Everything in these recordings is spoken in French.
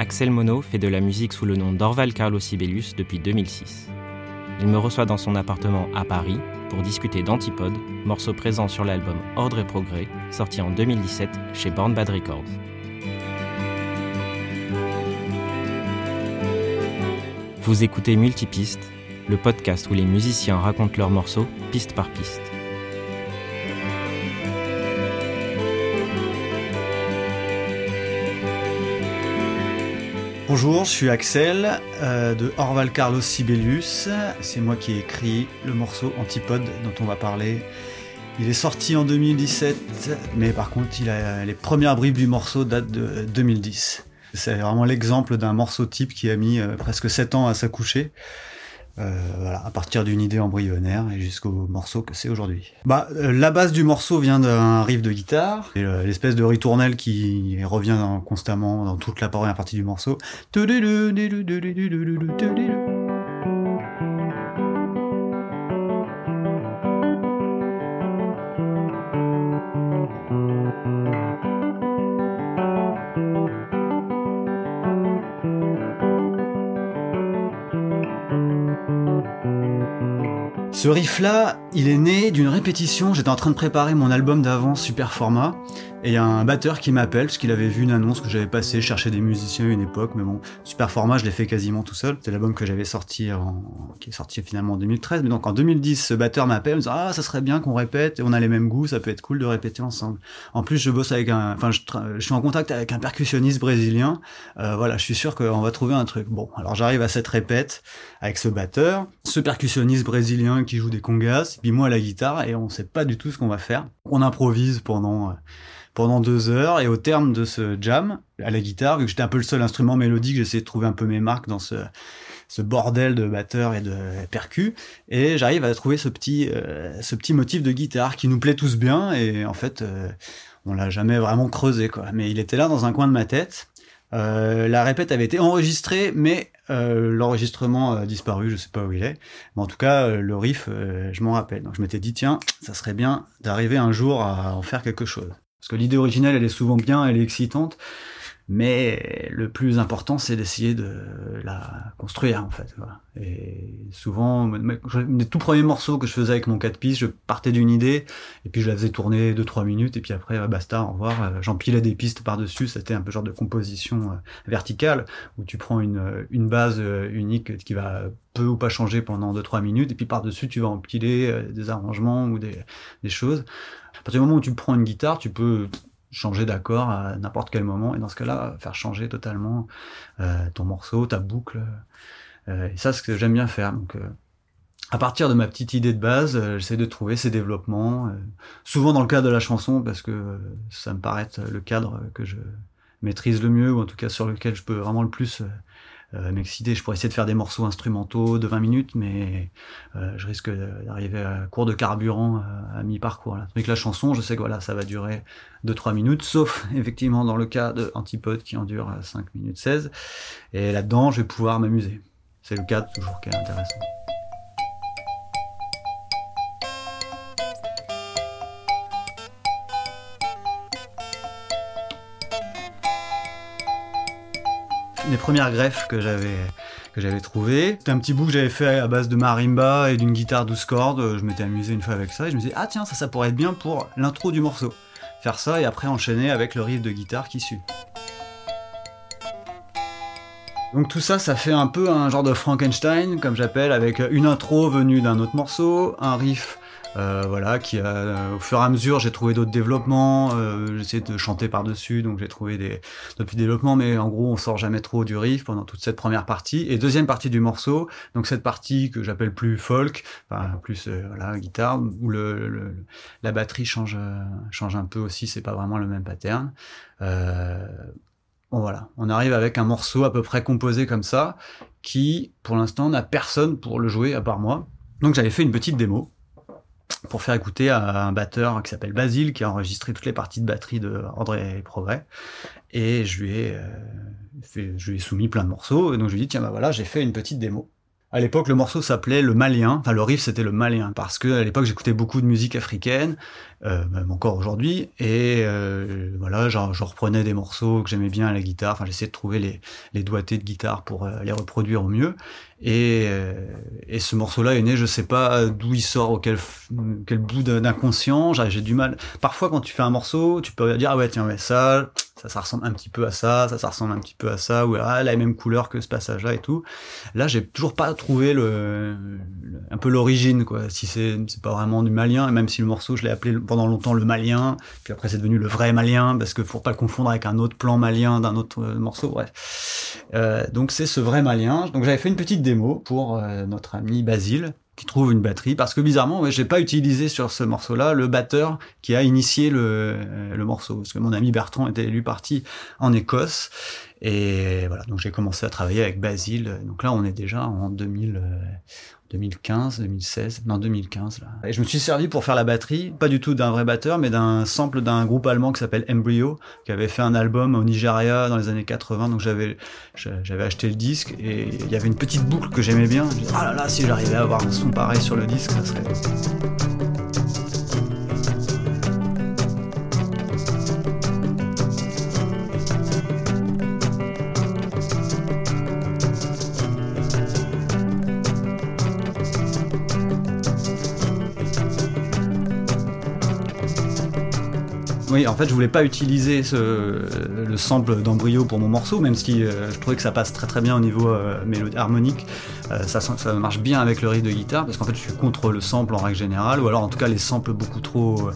Axel Mono fait de la musique sous le nom d'Orval Carlos Sibelius depuis 2006. Il me reçoit dans son appartement à Paris pour discuter d'Antipode, morceau présent sur l'album Ordre et Progrès, sorti en 2017 chez Born Bad Records. Vous écoutez Multipiste, le podcast où les musiciens racontent leurs morceaux piste par piste. Bonjour, je suis Axel euh, de Orval Carlos Sibelius. C'est moi qui ai écrit le morceau Antipode dont on va parler. Il est sorti en 2017, mais par contre, les premières bribes du morceau datent de 2010. C'est vraiment l'exemple d'un morceau type qui a mis euh, presque 7 ans à s'accoucher. Euh, à partir d'une idée embryonnaire et jusqu'au morceau que c'est aujourd'hui. Bah, euh, la base du morceau vient d'un riff de guitare, et euh, l'espèce de ritournelle qui revient constamment dans toute la première partie du morceau. Ce riff-là, il est né d'une répétition. J'étais en train de préparer mon album d'avant, Super Format. Et il y a un batteur qui m'appelle parce qu'il avait vu une annonce que j'avais passée, chercher des musiciens à une époque, mais bon, super format, je l'ai fait quasiment tout seul. C'est l'album que j'avais sorti, en... qui est sorti finalement en 2013. Mais donc en 2010, ce batteur m'appelle, me dit ah ça serait bien qu'on répète, on a les mêmes goûts, ça peut être cool de répéter ensemble. En plus, je bosse avec un, enfin je, je suis en contact avec un percussionniste brésilien. Euh, voilà, je suis sûr qu'on va trouver un truc. Bon, alors j'arrive à cette répète avec ce batteur, ce percussionniste brésilien qui joue des congas, moi à la guitare, et on sait pas du tout ce qu'on va faire. On improvise pendant euh, pendant deux heures. Et au terme de ce jam, à la guitare, vu que j'étais un peu le seul instrument mélodique, j'essayais de trouver un peu mes marques dans ce, ce bordel de batteur et de percus. Et j'arrive à trouver ce petit, euh, ce petit motif de guitare qui nous plaît tous bien. Et en fait, euh, on l'a jamais vraiment creusé, quoi. Mais il était là dans un coin de ma tête. La répète avait été enregistrée, mais euh, l'enregistrement a disparu, je sais pas où il est. Mais en tout cas, le riff, je m'en rappelle. Donc je m'étais dit, tiens, ça serait bien d'arriver un jour à en faire quelque chose. Parce que l'idée originelle, elle est souvent bien, elle est excitante, mais le plus important, c'est d'essayer de la construire, en fait. Et souvent, les tout premiers morceaux que je faisais avec mon 4 pistes, je partais d'une idée, et puis je la faisais tourner 2-3 minutes, et puis après, basta, au revoir. Euh, j'empilais des pistes par-dessus, c'était un peu genre de composition euh, verticale, où tu prends une, une base euh, unique qui va peu ou pas changer pendant 2-3 minutes, et puis par-dessus, tu vas empiler des arrangements ou des, des choses. À partir du moment où tu prends une guitare, tu peux changer d'accord à n'importe quel moment, et dans ce cas-là, faire changer totalement euh, ton morceau, ta boucle. Euh, et ça, c'est ce que j'aime bien faire. Donc, euh, à partir de ma petite idée de base, euh, j'essaie de trouver ces développements, euh, souvent dans le cadre de la chanson, parce que ça me paraît être le cadre que je maîtrise le mieux, ou en tout cas sur lequel je peux vraiment le plus euh, m'exciter. Je pourrais essayer de faire des morceaux instrumentaux de 20 minutes, mais euh, je risque d'arriver à court de carburant euh, à, mi-parcours. Avec la chanson, je sais que voilà, ça va durer 2-3 minutes, sauf effectivement dans le cas de Antipode qui en dure 5 minutes 16. Et là-dedans, je vais pouvoir m'amuser. C'est le cadre toujours qui est intéressant. Les premières greffes que j'avais que j'avais trouvé. C'était un petit bout que j'avais fait à base de marimba et d'une guitare 12 cordes. Je m'étais amusé une fois avec ça et je me disais ah tiens ça ça pourrait être bien pour l'intro du morceau. Faire ça et après enchaîner avec le riff de guitare qui suit. Donc tout ça, ça fait un peu un genre de Frankenstein, comme j'appelle, avec une intro venue d'un autre morceau, un riff euh, voilà, qui a, au fur et à mesure, j'ai trouvé d'autres développements. Euh, j'ai essayé de chanter par-dessus, donc j'ai trouvé des d'autres développements. Mais en gros, on sort jamais trop du riff pendant toute cette première partie. Et deuxième partie du morceau, donc cette partie que j'appelle plus folk, enfin plus euh, voilà guitare, où le, la batterie change change un peu aussi. C'est pas vraiment le même pattern. Bon voilà, on arrive avec un morceau à peu près composé comme ça, qui pour l'instant n'a personne pour le jouer à part moi. Donc j'avais fait une petite démo pour faire écouter à un batteur qui s'appelle Basile, qui a enregistré toutes les parties de batterie de André Progrès. Et je lui ai, euh, je lui ai soumis plein de morceaux. Et donc je lui ai dit, tiens, bah voilà, j'ai fait une petite démo. À l'époque, le morceau s'appelait Le Malien. Enfin, le riff, c'était Le Malien. Parce que à l'époque, j'écoutais beaucoup de musique africaine, euh, même encore aujourd'hui. Et euh, voilà, je reprenais des morceaux que j'aimais bien à la guitare. Enfin, j'essayais de trouver les, les doigtés de guitare pour les reproduire au mieux. Et, et ce morceau-là est né, je sais pas d'où il sort, auquel quel bout d'inconscient. J'ai du mal. Parfois, quand tu fais un morceau, tu peux dire, ah ouais, tiens, ouais, ça, ça, ça ressemble un petit peu à ça, ça, ça ressemble un petit peu à ça, ou ah, la même couleur que ce passage-là et tout. Là, j'ai toujours pas trouvé le, un peu l'origine, quoi. Si c'est, c'est pas vraiment du malien, et même si le morceau, je l'ai appelé pendant longtemps le malien, puis après c'est devenu le vrai malien, parce que pour pas le confondre avec un autre plan malien d'un autre euh, morceau, bref. Euh, donc c'est ce vrai malien. Donc j'avais fait une petite démo pour euh, notre ami Basile, trouve une batterie. Parce que bizarrement j'ai pas utilisé sur ce morceau là le batteur qui a initié le, le morceau. Parce que mon ami Bertrand était lui parti en Écosse. Et voilà. Donc j'ai commencé à travailler avec Basile. Donc là on est déjà en 2000 2015, 2016, non 2015 là. Et je me suis servi pour faire la batterie, pas du tout d'un vrai batteur, mais d'un sample d'un groupe allemand qui s'appelle Embryo, qui avait fait un album au Nigeria dans les années 80. Donc j'avais j'avais acheté le disque et il y avait une petite boucle que j'aimais bien. Je disais, ah là là, si j'arrivais à avoir un son pareil sur le disque, ça serait En fait, je voulais pas utiliser le sample d'embryo pour mon morceau, même si euh, je trouvais que ça passe très très bien au niveau euh, harmonique. Euh, ça, ça marche bien avec le riff de guitare, parce qu'en fait, je suis contre le sample en règle générale, ou alors en tout cas les samples beaucoup trop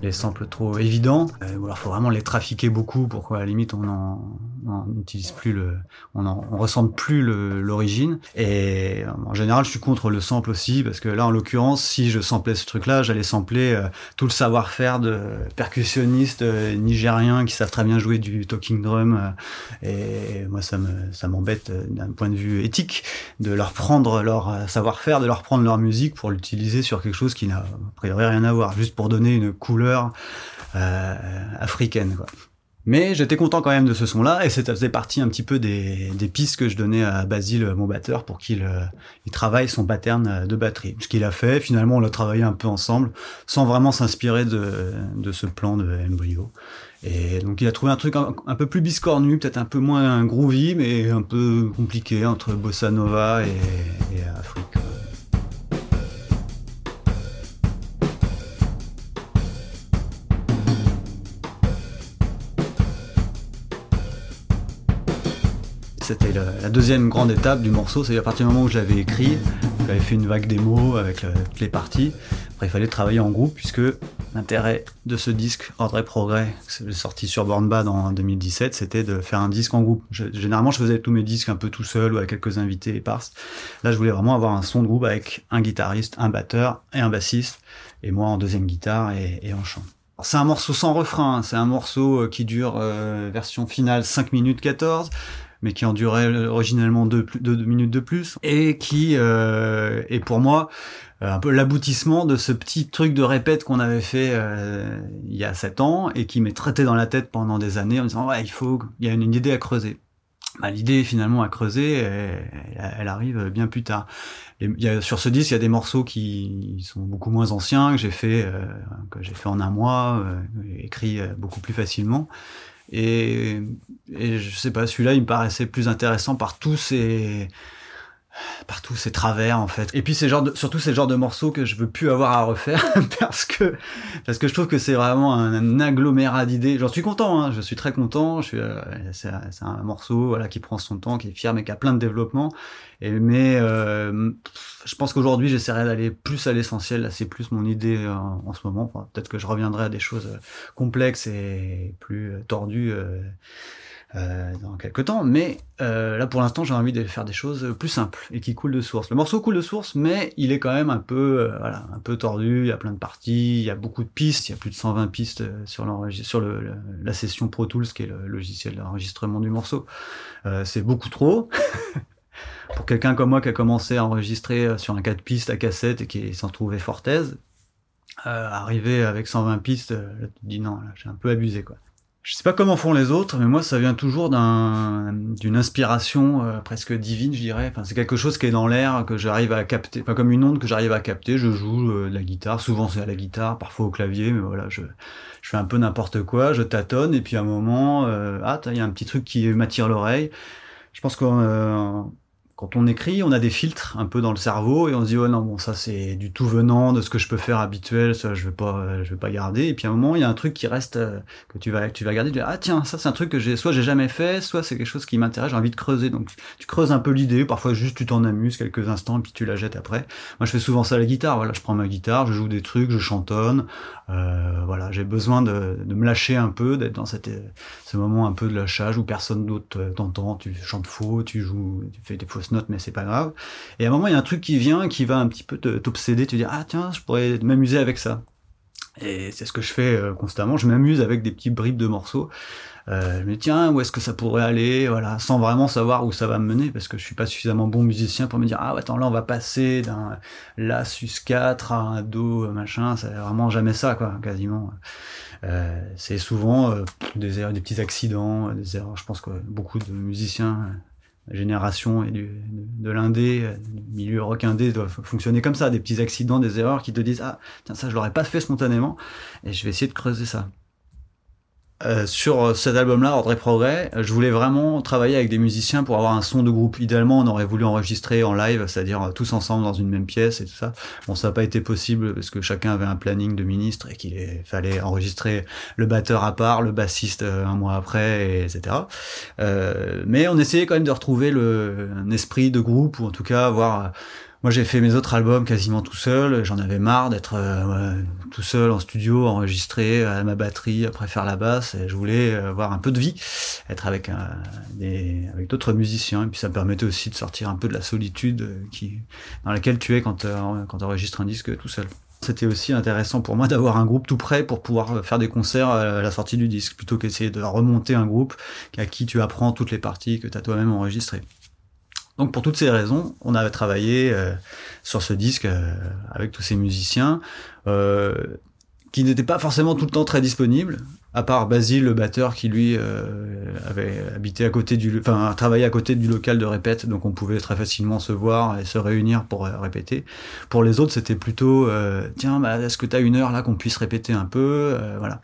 les samples trop évidents, ou alors faut vraiment les trafiquer beaucoup pour qu'à la limite on en, on n'utilise plus le, on, en, on plus l'origine. Et en général, je suis contre le sample aussi parce que là, en l'occurrence, si je samplais ce truc-là, j'allais sampler euh, tout le savoir-faire de percussionnistes euh, nigériens qui savent très bien jouer du talking drum. Euh, et moi, ça me, ça m'embête d'un point de vue éthique de leur prendre leur savoir-faire, de leur prendre leur musique pour l'utiliser sur quelque chose qui n'a a priori rien à voir, juste pour donner une couleur africaine. Quoi. Mais j'étais content quand même de ce son-là, et ça faisait partie un petit peu des, pistes que je donnais à Basile, mon batteur, pour qu'il euh, il travaille son pattern de batterie. Ce qu'il a fait, finalement, on l'a travaillé un peu ensemble, sans vraiment s'inspirer de, de ce plan de Embryo. Et donc il a trouvé un truc un, peu plus biscornu, peut-être un peu moins groovy, mais un peu compliqué entre bossa nova et, et Afrique. C'était la, deuxième grande étape du morceau, c'est à partir du moment où je l'avais écrit, j'avais fait une vague démo avec toutes les parties. Après, il fallait travailler en groupe puisque l'intérêt de ce disque, Ordre et Progrès, sorti sur Born Bad en 2017, c'était de faire un disque en groupe. généralement, je faisais tous mes disques un peu tout seul ou avec quelques invités éparses. Là, je voulais vraiment avoir un son de groupe avec un guitariste, un batteur et un bassiste, et moi en deuxième guitare et, en chant. C'est un morceau sans refrain, c'est un morceau euh, qui dure euh, version finale 5 minutes 14 mais qui en durait originellement deux, minutes de plus, et qui euh, est pour moi euh, un peu l'aboutissement de ce petit truc de répète qu'on avait fait euh, il y a sept ans et qui m'est traité dans la tête pendant des années en disant ouais il faut il y a une, idée à creuser. Bah, l'idée finalement à creuser, elle, arrive bien plus tard. sur ce disque, il y a des morceaux qui sont beaucoup moins anciens que j'ai fait fait en un mois, euh, écrit beaucoup plus facilement. Et, et je sais pas, celui-là, il me paraissait plus intéressant par tous ces par tous ces travers en fait. Et puis c'est genre de, surtout c'est le genre de morceaux que je veux plus avoir à refaire parce que parce que je trouve que c'est vraiment un, agglomérat d'idées. J'en suis content, hein, je suis très content. Je suis euh, c'est un morceau voilà qui prend son temps, qui est fier mais qui a plein de développement. Mais euh, je pense qu'aujourd'hui j'essaierai d'aller plus à l'essentiel. c'est plus mon idée en, en ce moment. Peut-être que je reviendrai à des choses complexes et plus tordues. Euh, euh, dans quelques temps. Mais euh, là, pour l'instant, j'ai envie de faire des choses plus simples et qui coulent de source. Le morceau coule de source, mais il est quand même un peu, euh, voilà, un peu tordu. Il y a plein de parties, il y a beaucoup de pistes. Il y a plus de 120 pistes sur, sur le, la session Pro Tools, qui est le logiciel d'enregistrement du morceau. c'est beaucoup trop. pour quelqu'un comme moi qui a commencé à enregistrer sur un 4 pistes à cassette et qui s'en trouvait fort aise, arriver avec 120 pistes, là, tu te dis non, j'ai un peu abusé quoi Je sais pas comment font les autres, mais moi ça vient toujours d'un, d'une inspiration euh, presque divine, je dirais. Enfin, c'est quelque chose qui est dans l'air que j'arrive à capter, enfin comme une onde que j'arrive à capter. Je joue euh, de la guitare, souvent c'est à la guitare, parfois au clavier, mais voilà, je, je fais un peu n'importe quoi, je tâtonne et puis à un moment, euh, ah, il y a un petit truc qui m'attire l'oreille. Je pense qu'on quand on écrit, on a des filtres un peu dans le cerveau et on se dit oh non bon ça c'est du tout venant de ce que je peux faire habituel, ça je vais pas je vais pas garder. Et puis à un moment il y a un truc qui reste euh, que tu vas tu vas garder. Tu dis, ah tiens ça c'est un truc que j'ai soit j'ai jamais fait, soit c'est quelque chose qui m'intéresse, j'ai envie de creuser. Donc tu creuses un peu l'idée. Parfois juste tu t'en amuses quelques instants et puis tu la jettes après. Moi je fais souvent ça à la guitare. Voilà je prends ma guitare, je joue des trucs, je chantonne. Euh, voilà j'ai besoin de, de me lâcher un peu, d'être dans cette ce moment un peu de lâchage où personne d'autre euh, t'entend. Tu chantes faux, tu joues, tu fais des fausses notes, mais c'est pas grave. Et à un moment, il y a un truc qui vient, qui va un petit peu t'obséder, tu dis ah tiens, je pourrais m'amuser avec ça. Et c'est ce que je fais euh, constamment. Je m'amuse avec des petits bribes de morceaux. Euh, je me dis tiens, où est-ce que ça pourrait aller, voilà, sans vraiment savoir où ça va me mener, parce que je suis pas suffisamment bon musicien pour me dire ah attends là on va passer d'un la sus 4 à un do machin, c'est vraiment jamais ça quoi, quasiment. Euh, c'est souvent euh, des erreurs, des petits accidents, des erreurs. Je pense que beaucoup de musiciens génération et du, de, l'indé, euh, du milieu rock indé doivent fonctionner comme ça, des petits accidents, des erreurs qui te disent ah tiens ça je l'aurais pas fait spontanément et je vais essayer de creuser ça. Euh, sur cet album-là, Ordre et Progrès, je voulais vraiment travailler avec des musiciens pour avoir un son de groupe. Idéalement, on aurait voulu enregistrer en live, c'est-à-dire euh, tous ensemble dans une même pièce et tout ça. Bon, ça n'a pas été possible parce que chacun avait un planning de ministre et qu'il fallait enregistrer le batteur à part, le bassiste euh, un mois après, et etc. Euh, mais on essayait quand même de retrouver le, un esprit de groupe ou en tout cas avoir moi, j'ai fait mes autres albums quasiment tout seul. J'en avais marre d'être euh, tout seul en studio, enregistré à ma batterie, après faire la basse. Et je voulais avoir un peu de vie, être des, avec d'autres musiciens. Et puis ça me permettait aussi de sortir un peu de la solitude euh, dans laquelle tu es quand tu quand enregistres un disque tout seul. C'était aussi intéressant pour moi d'avoir un groupe tout prêt pour pouvoir faire des concerts à la sortie du disque, plutôt qu'essayer de remonter un groupe à qui tu apprends toutes les parties que tu as toi-même enregistrées. Donc pour toutes ces raisons, on avait travaillé euh, sur ce disque euh, avec tous ces musiciens. Euh, qui n'étaient pas forcément tout le temps très disponibles, à part Basile, le batteur, qui lui avait habité à côté du, enfin travaillé à côté du local de répète, donc on pouvait très facilement se voir et se réunir pour répéter. Pour les autres, c'était plutôt tiens, bah, est-ce que tu as une heure là qu'on puisse répéter un peu, voilà.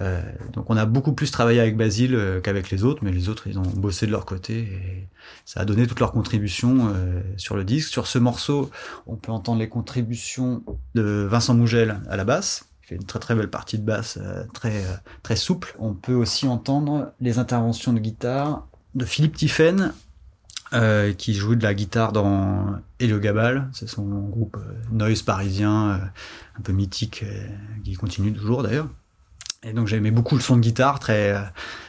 Euh, donc on a beaucoup plus travaillé avec Basile euh, qu'avec les autres, mais les autres ils ont bossé de leur côté et ça a donné toute leur contribution euh, sur le disque. Sur ce morceau, on peut entendre les contributions de Vincent Mougel à la basse, fait une très très belle partie de basse, très très souple. On peut aussi entendre les interventions de guitare de Philippe Tiffen, qui joue de la guitare dans Helio Gabal, c'est son groupe noise parisien, un peu mythique, qui continue toujours d'ailleurs. Et donc j'aimais beaucoup le son de guitare, très euh,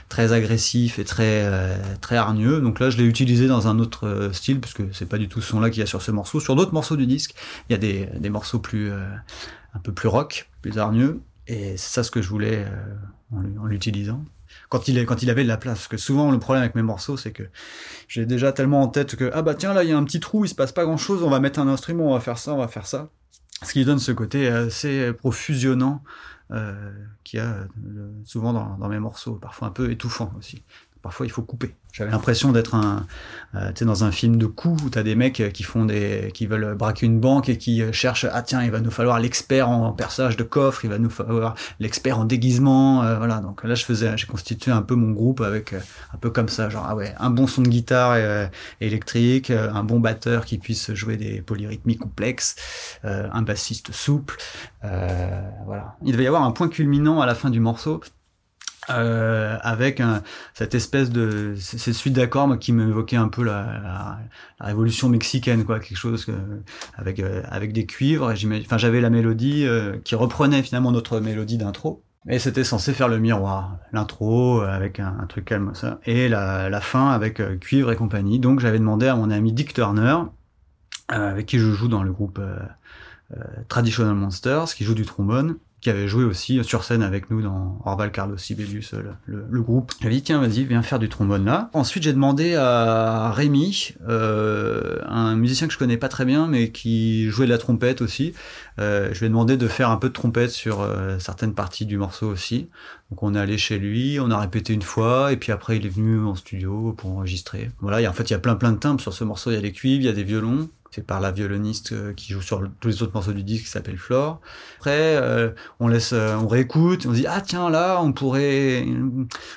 très agressif et très euh, très hargneux. Donc là, je l'ai utilisé dans un autre euh, style parce que c'est pas du tout ce son-là qu'il y a sur ce morceau. Sur d'autres morceaux du disque, il y a des, des morceaux plus un peu plus rock, plus. Et c'est ça ce que je voulais en l'utilisant. Quand il, quand il avait de la place. Parce que souvent, le problème avec mes morceaux, c'est que j'ai déjà tellement en tête que, ah bah tiens, là, il y a un petit trou, il se passe pas grand chose, on va mettre un instrument, on va faire ça, on va faire ça. Ce qui donne ce côté assez profusionnant euh, qu'il y a euh, souvent dans mes morceaux, parfois un peu étouffant aussi. Parfois, il faut couper. J'avais l'impression d'être un, euh, dans un film de coups où tu as des mecs qui font des, qui veulent braquer une banque et qui cherchent, ah tiens, il va nous falloir l'expert en perçage de coffre, il va nous falloir l'expert en déguisement, euh, voilà. Donc là, je faisais, j'ai constitué un peu mon groupe avec euh, un peu comme ça, genre ah ouais, un bon son de guitare euh, électrique, un bon batteur qui puisse jouer des polyrythmiques complexes, un bassiste souple, voilà. Il devait y avoir un point culminant à la fin du morceau euh, avec un, cette espèce de cette suite d'accords qui m'évoquait un peu la, la, la, révolution mexicaine quoi quelque chose avec euh, avec des cuivres enfin j'avais la mélodie euh, qui reprenait finalement notre mélodie d'intro. Et c'était censé faire le miroir l'intro avec un, truc calme ça. Et la, la fin avec cuivre et compagnie. Donc j'avais demandé à mon ami Dick Turner avec qui je joue dans le groupe Traditional Monsters qui joue du trombone qui avait joué aussi sur scène avec nous dans Orval Carlos Sibelius, le, groupe. J'avais dit tiens vas-y viens faire du trombone là. Ensuite j'ai demandé à Rémi, euh, un musicien que je connais pas très bien mais qui jouait de la trompette aussi. Euh, je lui ai demandé de faire un peu de trompette sur euh, certaines parties du morceau aussi. Donc on est allé chez lui, on a répété une fois et puis après il est venu en studio pour enregistrer. Voilà, et en fait il y a plein plein de timbres sur ce morceau. Il y a des cuivres, il y a des violons par la violoniste euh, qui joue sur tous les autres morceaux du disque qui s'appelle Flore. Après, euh, on laisse, euh, on réécoute, on se dit ah tiens là, on pourrait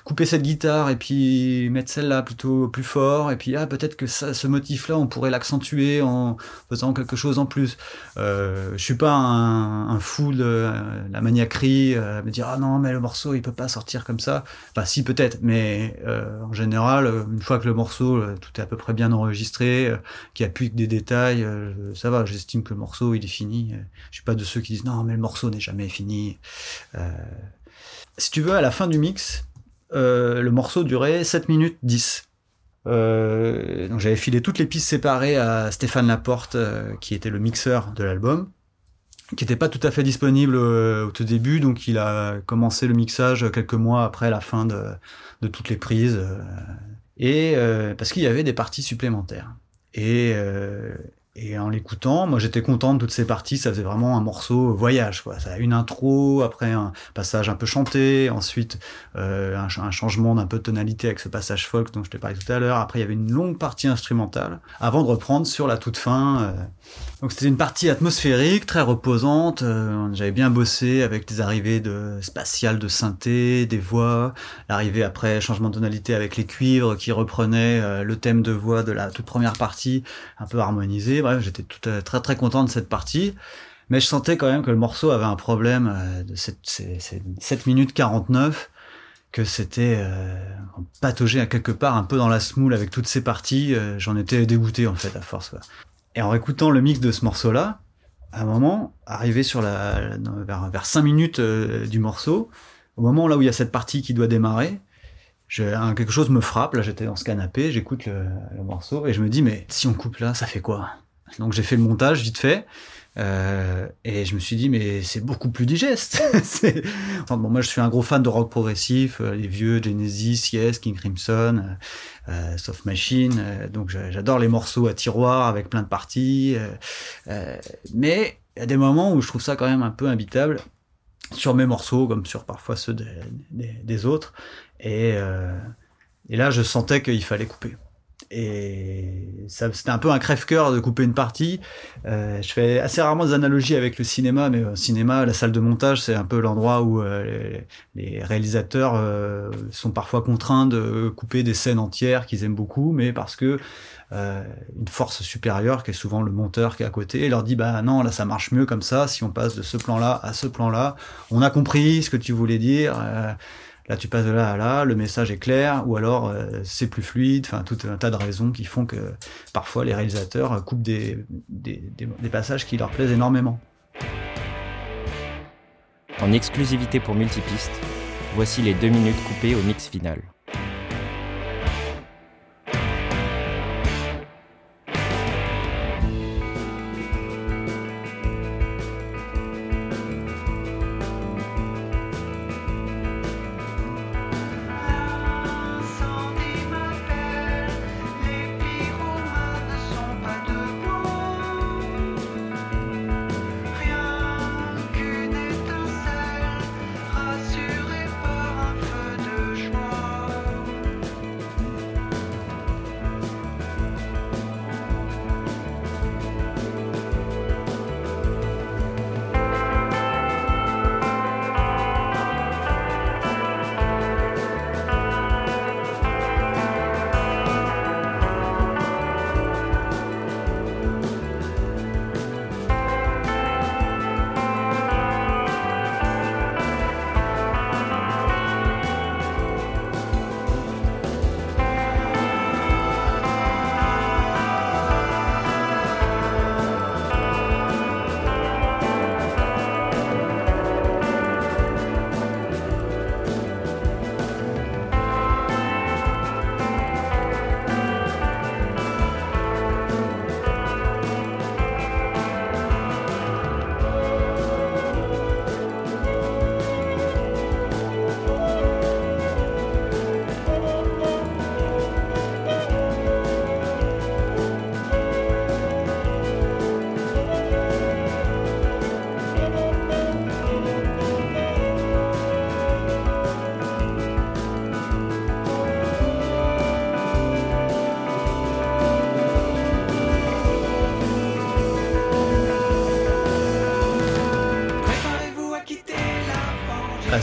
couper cette guitare et puis mettre celle-là plutôt plus fort et puis ah peut-être que ce motif-là, on pourrait l'accentuer en faisant quelque chose en plus. Euh, je suis pas un, fou de la maniaquerie, me dire ah non mais le morceau il peut pas sortir comme ça. Enfin si peut-être, mais en général, une fois que le morceau tout est à peu près bien enregistré, qu'il n'y a plus que des détails euh, ça va, j'estime que le morceau il est fini. Je suis pas de ceux qui disent non mais le morceau n'est jamais fini. Euh, si tu veux, à la fin du mix, euh, le morceau durait 7 minutes 10. donc j'avais filé toutes les pistes séparées à Stéphane Laporte, qui était le mixeur de l'album, qui n'était pas tout à fait disponible au tout début, donc il a commencé le mixage quelques mois après la fin de, toutes les prises, et parce qu'il y avait des parties supplémentaires. Et, euh, et en l'écoutant, moi j'étais content de toutes ces parties, ça faisait vraiment un morceau voyage. Quoi. Ça a une intro, après un passage un peu chanté, ensuite euh, un, changement d'un peu de tonalité avec ce passage folk dont je t'ai parlé tout à l'heure. Après il y avait une longue partie instrumentale, avant de reprendre sur la toute fin. Euh. Donc c'était une partie atmosphérique, très reposante. Euh, J'avais bien bossé avec des arrivées de spatiales de synthé, des voix, l'arrivée après changement de tonalité avec les cuivres qui reprenaient euh, le thème de voix de la toute première partie, un peu harmonisé j'étais tout, euh, très très content de cette partie. Mais je sentais quand même que le morceau avait un problème euh, de cette, 7 minutes 49, que c'était euh, pataugé à quelque part un peu dans la smoule avec toutes ces parties. Euh, J'en étais dégoûté en fait à force. Et en écoutant le mix de ce morceau-là, à un moment, arrivé sur vers, vers 5 minutes du morceau, au moment là où il y a cette partie qui doit démarrer, quelque chose me frappe, là j'étais dans ce canapé, j'écoute le, morceau et je me dis mais si on coupe là, ça fait quoi? Donc j'ai fait le montage vite fait. Euh, et je me suis dit, mais c'est beaucoup plus digeste. bon, moi, je suis un gros fan de rock progressif, euh, les vieux Genesis, Yes, King Crimson, euh, Soft Machine. Euh, donc, j'adore les morceaux à tiroir avec plein de parties. Euh, mais il y a des moments où je trouve ça quand même un peu imbitable sur mes morceaux, comme sur parfois ceux des autres. Et, et là, je sentais qu'il fallait couper et c'était un peu un crève-cœur de couper une partie. Euh, je fais assez rarement des analogies avec le cinéma, mais au cinéma, la salle de montage, c'est un peu l'endroit où euh, les, réalisateurs euh, sont parfois contraints de couper des scènes entières qu'ils aiment beaucoup, mais parce que euh, une force supérieure, qui est souvent le monteur qui est à côté, leur dit bah non, là ça marche mieux comme ça, si on passe de ce plan-là à ce plan-là, on a compris ce que tu voulais dire. Là, tu passes de là à là, le message est clair, ou alors euh, c'est plus fluide, enfin tout un tas de raisons qui font que parfois les réalisateurs coupent des, des passages qui leur plaisent énormément. En exclusivité pour Multipiste, voici les deux minutes coupées au mix final.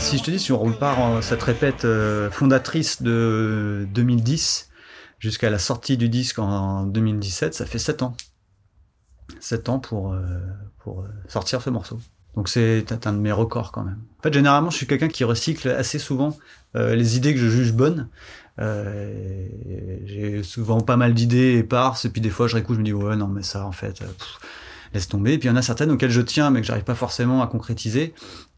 Si je te dis, si on repart en cette répète euh, fondatrice de 2010 jusqu'à la sortie du disque en 2017, ça fait 7 ans. 7 ans pour, euh, pour euh, sortir ce morceau. Donc c'est un de mes records quand même. En fait, généralement, je suis quelqu'un qui recycle assez souvent les idées que je juge bonnes. j'ai souvent pas mal d'idées éparses, et puis des fois je réécoute, je me dis ouais non mais ça en fait, laisse tomber. Et puis il y en a certaines auxquelles je tiens mais que j'arrive pas forcément à concrétiser.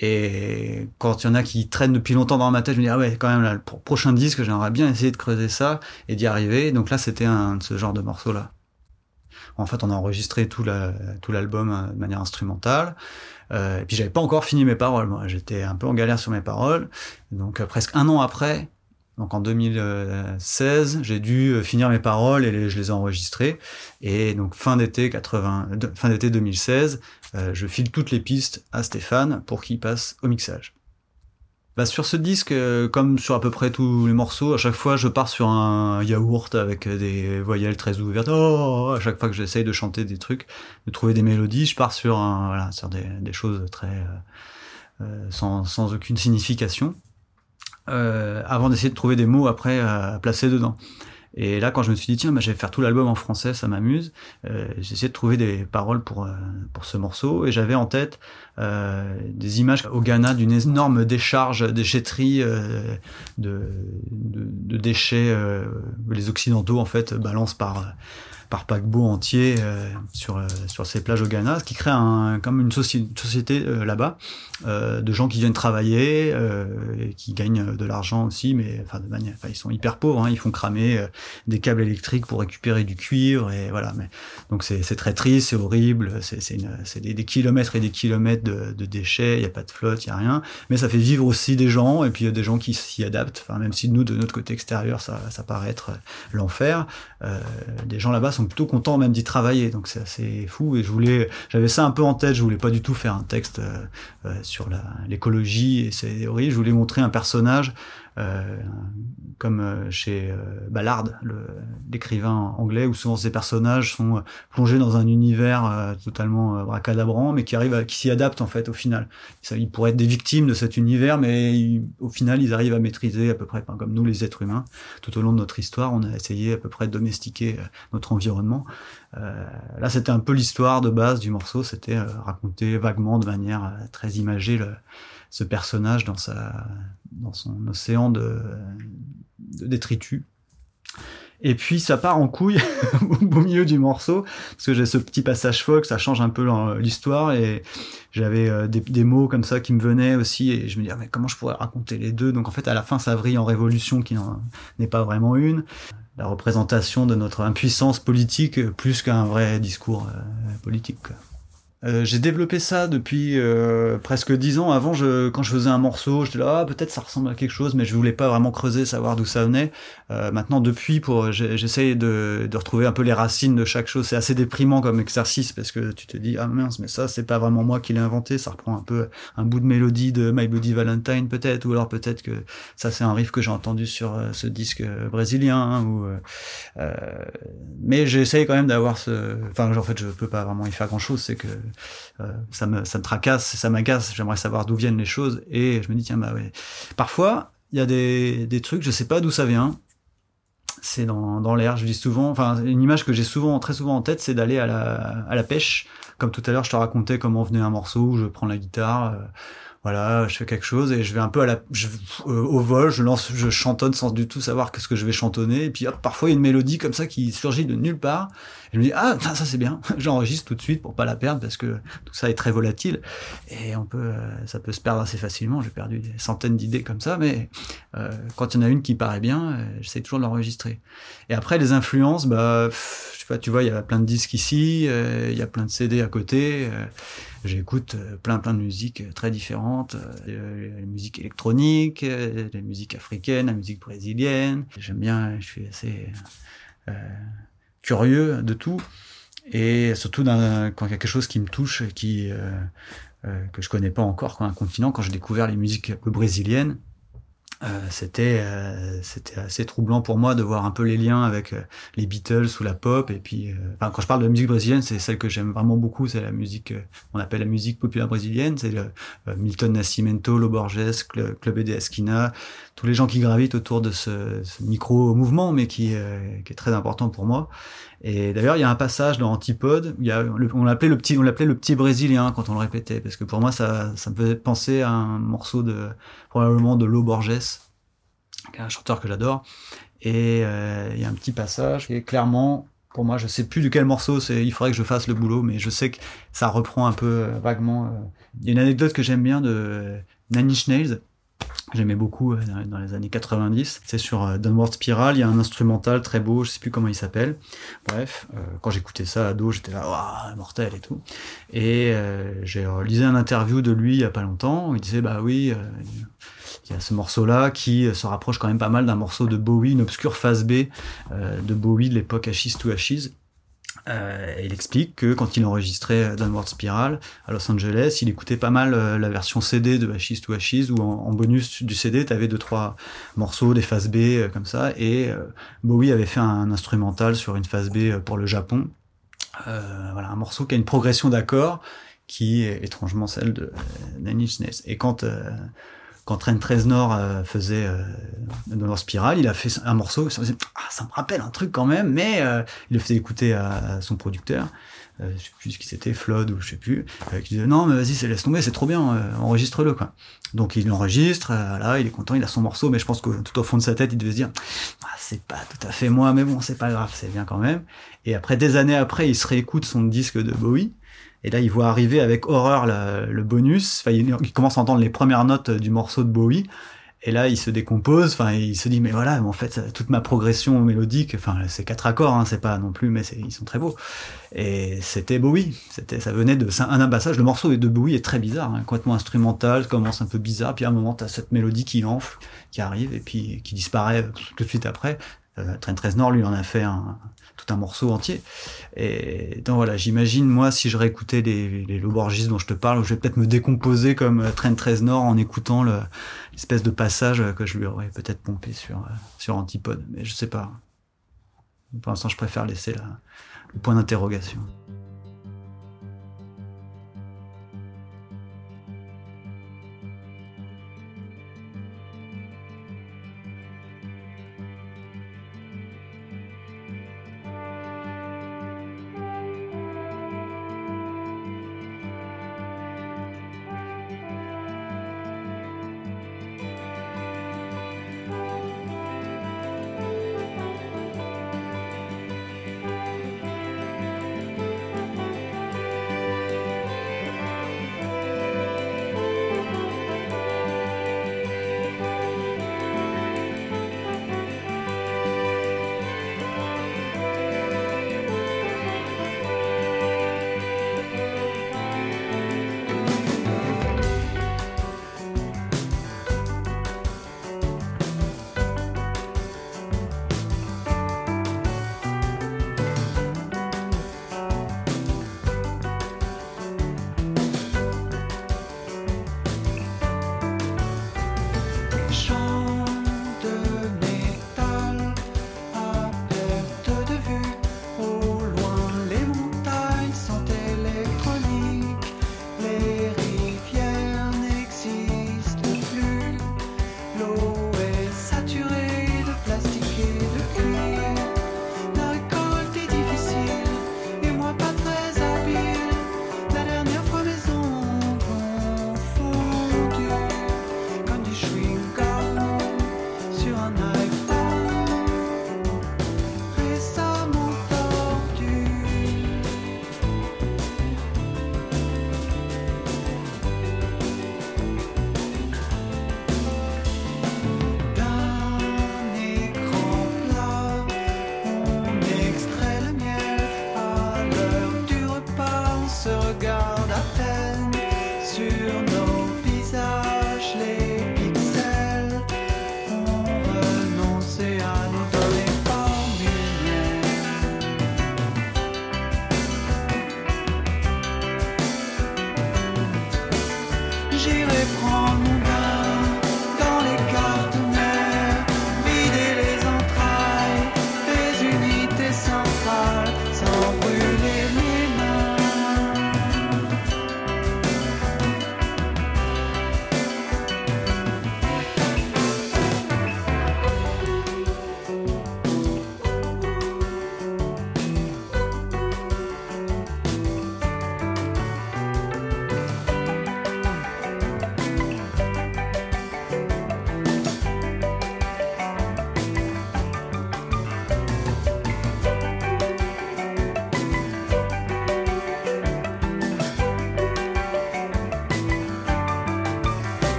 Et quand il y en a qui traînent depuis longtemps dans ma tête, je me dis, ah ouais, quand même, là, le prochain disque, j'aimerais bien essayer de creuser ça et d'y arriver. Donc là, c'était un de ce genre de morceaux-là. En fait, on a enregistré tout l'album euh, de manière instrumentale. Euh, et puis j'avais pas encore fini mes paroles. Moi, j'étais un peu en galère sur mes paroles. Donc euh, presque un an après, donc en 2016, j'ai dû euh, finir mes paroles et je les ai enregistrées. Et donc fin d'été 80, fin d'été 2016, euh, je file toutes les pistes à Stéphane pour qu'il passe au mixage. Bah, sur ce disque, euh, comme sur à peu près tous les morceaux, à chaque fois je pars sur un yaourt avec des voyelles très ouvertes. Oh, à chaque fois que j'essaye de chanter des trucs, de trouver des mélodies, je pars sur des, choses très sans aucune signification. Euh, avant d'essayer de trouver des mots après à placer dedans. Et là, quand je me suis dit, tiens, bah, je vais faire tout l'album en français, ça m'amuse, euh, j'ai essayé de trouver des paroles pour, euh, pour ce morceau, et j'avais en tête euh, des images au Ghana d'une énorme décharge, déchetterie de, de, de, déchets, les Occidentaux, en fait, balancent par par paquebot entier euh, sur, euh, sur ces plages au Ghana, ce qui crée un, comme une, société euh, là-bas de gens qui viennent travailler et qui gagnent de l'argent aussi, mais enfin de manière, ils sont hyper pauvres, hein, ils font cramer des câbles électriques pour récupérer du cuivre et voilà. Mais donc c'est très triste, c'est horrible, c'est des, des, kilomètres et des kilomètres de, de déchets, il y a pas de flotte, il y a rien, mais ça fait vivre aussi des gens et puis il y a des gens qui s'y adaptent. Même si nous de notre côté extérieur ça, ça paraît être l'enfer, des gens là-bas plutôt content même d'y travailler. Donc c'est assez fou. Et je voulais, j'avais ça un peu en tête. Je voulais pas du tout faire un texte euh, euh, sur l'écologie et c'est horrible. Je voulais montrer un personnage comme euh, chez euh, Ballard, l'écrivain anglais, où souvent ces personnages sont plongés dans un univers totalement bracadabrant, mais qui arrivent, à, qui s'y adaptent en fait au final. Ils pourraient être des victimes de cet univers, mais au final, ils arrivent à maîtriser à peu près, comme nous les êtres humains, tout au long de notre histoire, on a essayé à peu près de domestiquer notre environnement. Euh, là, c'était un peu l'histoire de base du morceau, c'était raconter vaguement, de manière très imagée, le, ce personnage dans, sa, son océan de détritus. Et puis ça part en couille au milieu du morceau, parce que j'ai ce petit passage folk, ça change un peu l'histoire, et j'avais euh, des, mots comme ça qui me venaient aussi, et je me disais, ah, mais comment je pourrais raconter les deux? Donc en fait, à la fin, ça vrille en révolution qui n'est pas vraiment une. La représentation de notre impuissance politique, plus qu'un vrai discours euh, politique. Euh, j'ai développé ça depuis euh, presque dix ans. Avant, je, quand je faisais un morceau, j'étais là, ah, peut-être ça ressemble à quelque chose, mais je voulais pas vraiment creuser, savoir d'où ça venait. Euh, maintenant, depuis, pour j'essaye de, de, retrouver un peu les racines de chaque chose. C'est assez déprimant comme exercice parce que tu te dis ah mince, mais ça c'est pas vraiment moi qui l'ai inventé. Ça reprend un peu un bout de mélodie de My Bloody Valentine peut-être, ou alors peut-être que ça c'est un riff que j'ai entendu sur ce disque brésilien. Hein, ou mais j'essaye quand même d'avoir ce. Enfin, en fait, je peux pas vraiment y faire grand chose. C'est que euh, ça, me, ça me tracasse, ça m'agace, j'aimerais savoir d'où viennent les choses, et je me dis, tiens, bah ouais. Parfois, il y a des, des trucs, je sais pas d'où ça vient, c'est dans, dans l'air, je dis souvent, enfin, une image que j'ai souvent, très souvent en tête, c'est d'aller à la, à la pêche, comme tout à l'heure, je te racontais comment venait un morceau, je prends la guitare, euh, voilà, je fais quelque chose et je vais un peu à la, euh, au vol, je lance, je chantonne sans du tout savoir qu'est-ce que je vais chantonner. Et puis parfois il y a une mélodie comme ça qui surgit de nulle part. Je me dis ah ça, c'est bien, j'enregistre tout de suite pour pas la perdre parce que tout ça est très volatile et on peut, euh, ça peut se perdre assez facilement. J'ai perdu des centaines d'idées comme ça, mais euh, quand il y en a une qui paraît bien, euh, j'essaie toujours de l'enregistrer. Et après les influences, bah je sais pas, tu vois, il y a plein de disques ici, il y a plein de CD à côté j'écoute plein plein de musiques très différentes, la musique électronique, la musique africaine, la musique brésilienne. J'aime bien, je suis assez euh, curieux de tout. Et surtout quand y a quelque chose qui me touche, qui euh, que je connais pas encore, quand un continent, quand j'ai découvert les musiques brésiliennes, euh, c'était euh, c'était assez troublant pour moi de voir un peu les liens avec euh, les Beatles ou la pop. Et puis enfin, quand je parle de musique brésilienne c'est celle que j'aime vraiment beaucoup. C'est la musique on appelle la musique populaire brésilienne. C'est Milton Nascimento, Lo Borges, Club de Esquina. Tous les gens qui gravitent autour de ce, ce micro mouvement mais qui, qui est très important pour moi et d'ailleurs, il y a un passage dans Antipode, on l'appelait le petit, on l'appelait le petit brésilien quand on le répétait, parce que pour moi, ça, me faisait penser à un morceau de, probablement de Lo Borges, un chanteur que j'adore. Et euh, il y a un petit passage qui clairement, pour moi, je sais plus de quel morceau c'est, il faudrait que je fasse le boulot, mais je sais que ça reprend un peu euh, vaguement. Euh. Il y a une anecdote que j'aime bien de Nanny Nails, J'aimais beaucoup euh, dans les années 90. C'est sur euh, Downward Spiral, il y a un instrumental très beau, je sais plus comment il s'appelle. Bref, euh, quand j'écoutais ça ado, j'étais là, mortel et tout. Et j'ai lisé un interview de lui il y a pas longtemps, il disait, bah oui, il y a ce morceau-là qui se rapproche quand même pas mal d'un morceau de Bowie, une obscure phase B de Bowie de l'époque Ashes to Ashes. Euh, il explique que quand il enregistrait Downward Spiral à Los Angeles, il écoutait pas mal euh, la version CD de Ashes to Ashes, où en, bonus du CD, tu avais deux trois morceaux, des phases B euh, comme ça, et Bowie avait fait un, instrumental sur une phase B pour le Japon. voilà, un morceau qui a une progression d'accords qui est étrangement celle de Nanny Et quand quand Trent Reznor euh, faisait euh, dans Spiral, il a fait un morceau, ça, ah, ça me rappelle un truc quand même, mais euh, il le faisait écouter à, son producteur, euh, je sais plus ce qui c'était, Flood ou je sais plus, qui disait non mais vas-y, laisse tomber, c'est trop bien, enregistre-le quoi. Donc il l'enregistre, là il est content, il a son morceau, mais je pense que tout au fond de sa tête il devait se dire ah, c'est pas tout à fait moi, mais bon c'est pas grave, c'est bien quand même. Et après des années après, il se réécoute son disque de Bowie et là, il voit arriver avec horreur le, bonus. Enfin, il, commence à entendre les premières notes du morceau de Bowie. Et là, il se décompose. Enfin, il se dit, mais voilà, en fait, toute ma progression mélodique, enfin, c'est quatre accords, hein, c'est pas non plus, mais ils sont très beaux. Et c'était Bowie. C'était, ça venait de un ambassage. Le morceau de Bowie est très bizarre, hein, complètement instrumental, commence un peu bizarre. Puis à un moment, t'as cette mélodie qui enfle, qui arrive et puis qui disparaît tout de suite après. Euh, Trent Reznor lui en a fait tout un morceau entier. Et donc voilà, j'imagine moi si je réécoutais les, les dont je te parle, je vais peut-être me décomposer comme euh, Trent Reznor en écoutant l'espèce de passage que je lui aurais peut-être pompé sur euh, sur Antipode, mais je sais pas. Pour l'instant, je préfère laisser le point d'interrogation.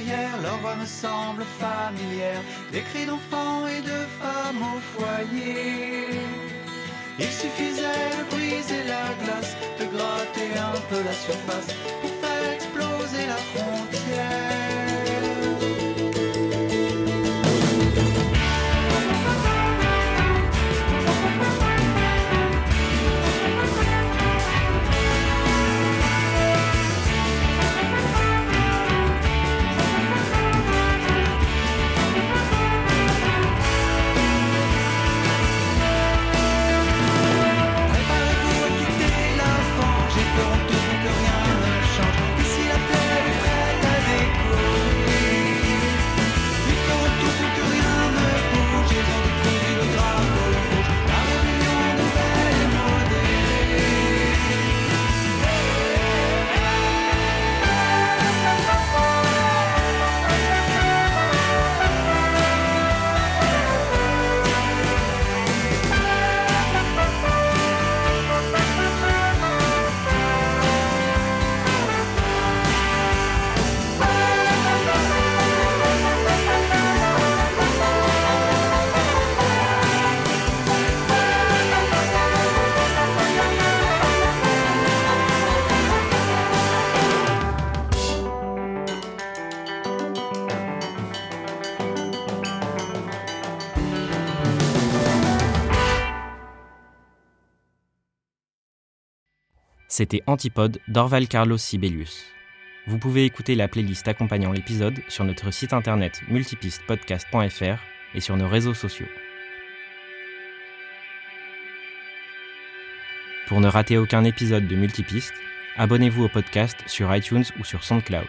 Hier, leur voix me semble familière, des cris d'enfants et de femmes au foyer. Il suffisait de briser la glace, de gratter un peu la surface pour faire exploser la frontière. C'était Antipode d'Orval Carlos Sibelius. Vous pouvez écouter la playlist accompagnant l'épisode sur notre site internet multipistepodcast.fr et sur nos réseaux sociaux. Pour ne rater aucun épisode de Multipiste, abonnez-vous au podcast sur iTunes ou sur SoundCloud.